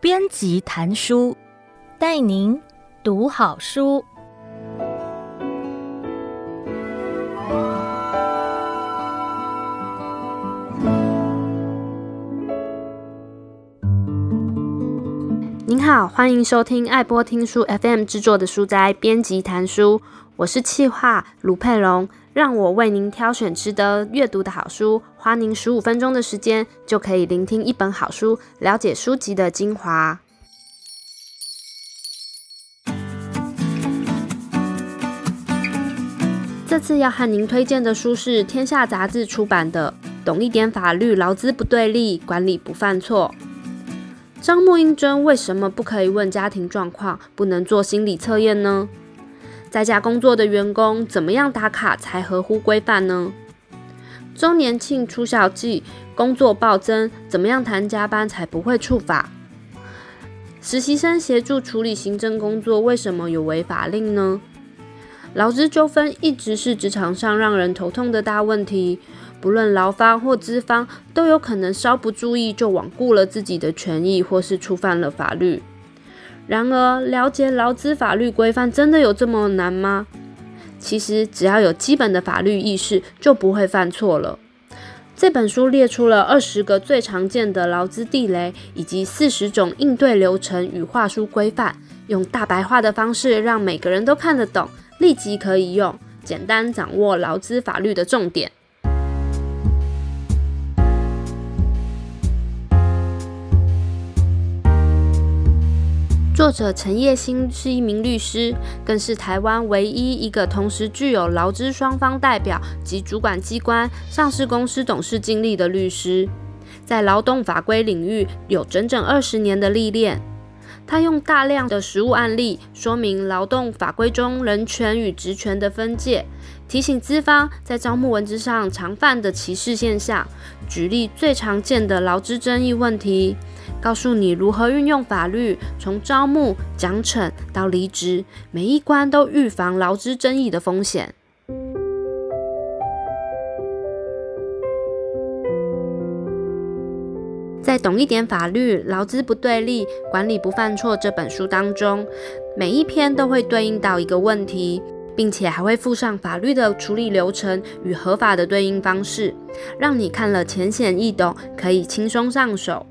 编辑谈书，带您读好书。您好，欢迎收听爱播听书 FM 制作的书斋编辑谈书，我是企划卢佩蓉，让我为您挑选值得阅读的好书，花您十五分钟的时间就可以聆听一本好书，了解书籍的精华。这次要和您推荐的书是天下杂志出版的《懂一点法律，劳资不对立，管理不犯错》。招募应征为什么不可以问家庭状况，不能做心理测验呢？在家工作的员工怎么样打卡才合乎规范呢？周年庆、除晓季工作暴增，怎么样谈加班才不会触法？实习生协助处理行政工作，为什么有违法令呢？劳资纠纷一直是职场上让人头痛的大问题。不论劳方或资方，都有可能稍不注意就罔顾了自己的权益，或是触犯了法律。然而，了解劳资法律规范真的有这么难吗？其实，只要有基本的法律意识，就不会犯错了。这本书列出了二十个最常见的劳资地雷，以及四十种应对流程与话术规范，用大白话的方式，让每个人都看得懂，立即可以用，简单掌握劳资法律的重点。作者陈叶新是一名律师，更是台湾唯一一个同时具有劳资双方代表及主管机关上市公司董事经历的律师，在劳动法规领域有整整二十年的历练。他用大量的实务案例说明劳动法规中人权与职权的分界，提醒资方在招募文字上常犯的歧视现象，举例最常见的劳资争议问题。告诉你如何运用法律，从招募、奖惩到离职，每一关都预防劳资争议的风险。在《懂一点法律，劳资不对立，管理不犯错》这本书当中，每一篇都会对应到一个问题，并且还会附上法律的处理流程与合法的对应方式，让你看了浅显易懂，可以轻松上手。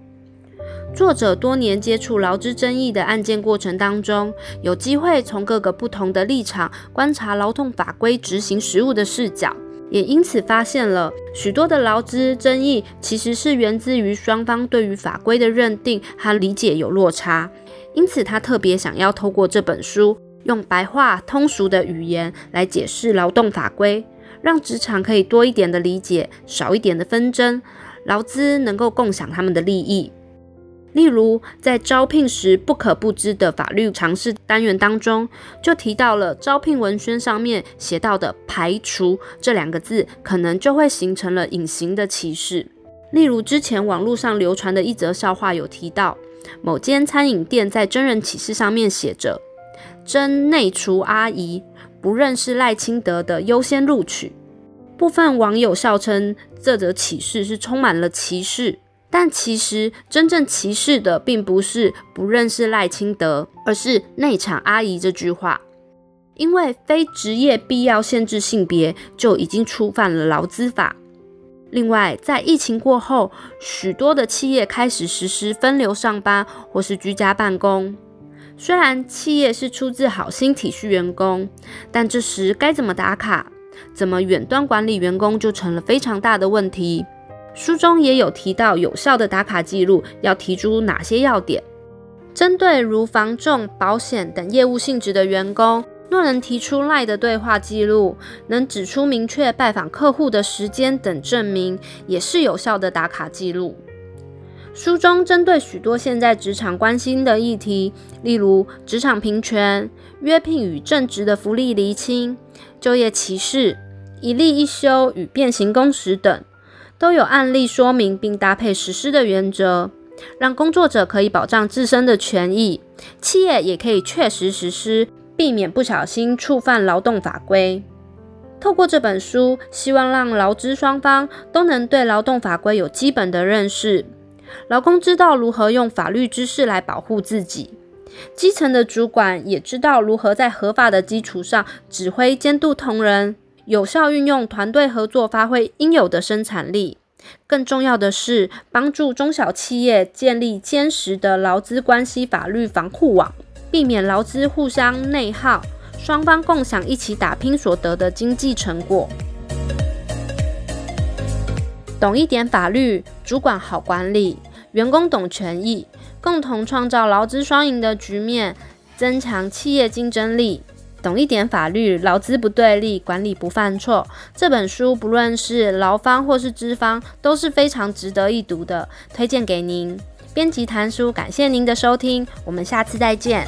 作者多年接触劳资争议的案件过程当中，有机会从各个不同的立场观察劳动法规执行实务的视角，也因此发现了许多的劳资争议其实是源自于双方对于法规的认定和理解有落差。因此，他特别想要透过这本书，用白话通俗的语言来解释劳动法规，让职场可以多一点的理解，少一点的纷争，劳资能够共享他们的利益。例如，在招聘时不可不知的法律常识单元当中，就提到了招聘文宣上面写到的“排除”这两个字，可能就会形成了隐形的歧视。例如，之前网络上流传的一则笑话有提到，某间餐饮店在真人启事上面写着“征内厨阿姨，不认识赖清德的优先录取”，部分网友笑称这则启事是充满了歧视。但其实真正歧视的并不是不认识赖清德，而是内场阿姨这句话。因为非职业必要限制性别就已经触犯了劳资法。另外，在疫情过后，许多的企业开始实施分流上班或是居家办公。虽然企业是出自好心体恤员工，但这时该怎么打卡，怎么远端管理员工就成了非常大的问题。书中也有提到，有效的打卡记录要提出哪些要点。针对如房仲、保险等业务性质的员工，若能提出赖的对话记录，能指出明确拜访客户的时间等证明，也是有效的打卡记录。书中针对许多现在职场关心的议题，例如职场平权、约聘与正职的福利厘清、就业歧视、一例一休与变形工时等。都有案例说明并搭配实施的原则，让工作者可以保障自身的权益，企业也可以确实实施，避免不小心触犯劳动法规。透过这本书，希望让劳资双方都能对劳动法规有基本的认识，劳工知道如何用法律知识来保护自己，基层的主管也知道如何在合法的基础上指挥监督同仁，有效运用团队合作，发挥应有的生产力。更重要的是，帮助中小企业建立坚实的劳资关系法律防护网，避免劳资互相内耗，双方共享一起打拼所得的经济成果。懂一点法律，主管好管理，员工懂权益，共同创造劳资双赢的局面，增强企业竞争力。懂一点法律，劳资不对立，管理不犯错。这本书不论是劳方或是资方，都是非常值得一读的，推荐给您。编辑谭叔，感谢您的收听，我们下次再见。